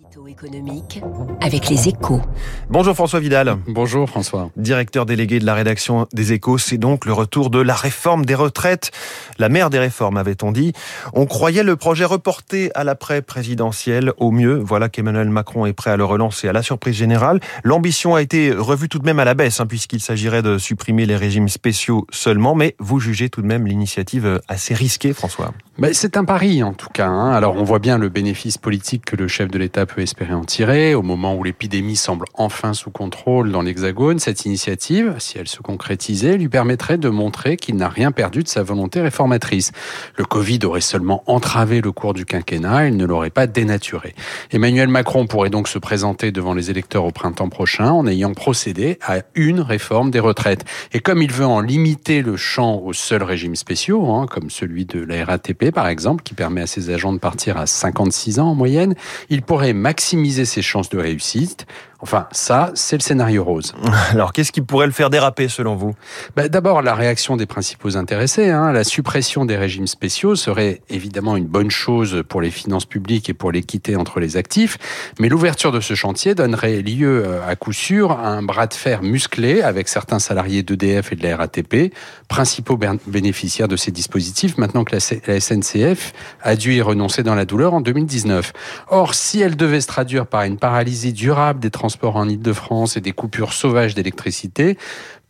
Édito économique avec les échos. Bonjour François Vidal. Bonjour François. Directeur délégué de la rédaction des échos, c'est donc le retour de la réforme des retraites. La mère des réformes, avait-on dit. On croyait le projet reporté à l'après-présidentiel. Au mieux, voilà qu'Emmanuel Macron est prêt à le relancer à la surprise générale. L'ambition a été revue tout de même à la baisse, hein, puisqu'il s'agirait de supprimer les régimes spéciaux seulement. Mais vous jugez tout de même l'initiative assez risquée, François. c'est un pari en tout cas. Hein. Alors on voit bien le bénéfice politique que le chef de l'État peut espérer en tirer. Au moment où l'épidémie semble enfin sous contrôle dans l'Hexagone, cette initiative, si elle se concrétisait, lui permettrait de montrer qu'il n'a rien perdu de sa volonté réformatrice. Le Covid aurait seulement entravé le cours du quinquennat, il ne l'aurait pas dénaturé. Emmanuel Macron pourrait donc se présenter devant les électeurs au printemps prochain en ayant procédé à une réforme des retraites. Et comme il veut en limiter le champ aux seuls régimes spéciaux, hein, comme celui de la RATP par exemple, qui permet à ses agents de partir à 56 ans en moyenne, il pourrait maximiser ses chances de réussite Enfin, ça, c'est le scénario rose. Alors, qu'est-ce qui pourrait le faire déraper, selon vous? Bah, D'abord, la réaction des principaux intéressés. Hein. La suppression des régimes spéciaux serait évidemment une bonne chose pour les finances publiques et pour l'équité entre les actifs, mais l'ouverture de ce chantier donnerait lieu, euh, à coup sûr, à un bras de fer musclé avec certains salariés d'EDF et de la RATP, principaux bénéficiaires de ces dispositifs, maintenant que la SNCF a dû y renoncer dans la douleur en 2019. Or, si elle devait se traduire par une paralysie durable des transports en Ile-de-France et des coupures sauvages d'électricité,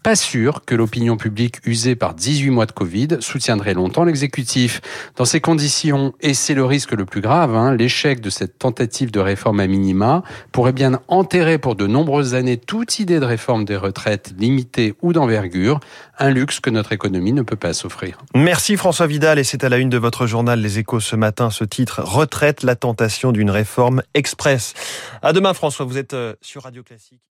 pas sûr que l'opinion publique usée par 18 mois de Covid soutiendrait longtemps l'exécutif. Dans ces conditions, et c'est le risque le plus grave, hein, l'échec de cette tentative de réforme à minima pourrait bien enterrer pour de nombreuses années toute idée de réforme des retraites limitée ou d'envergure, un luxe que notre économie ne peut pas s'offrir. Merci François Vidal et c'est à la une de votre journal Les Échos ce matin ce titre Retraite la tentation d'une réforme express. À demain François, vous êtes euh, sur Radio Classique.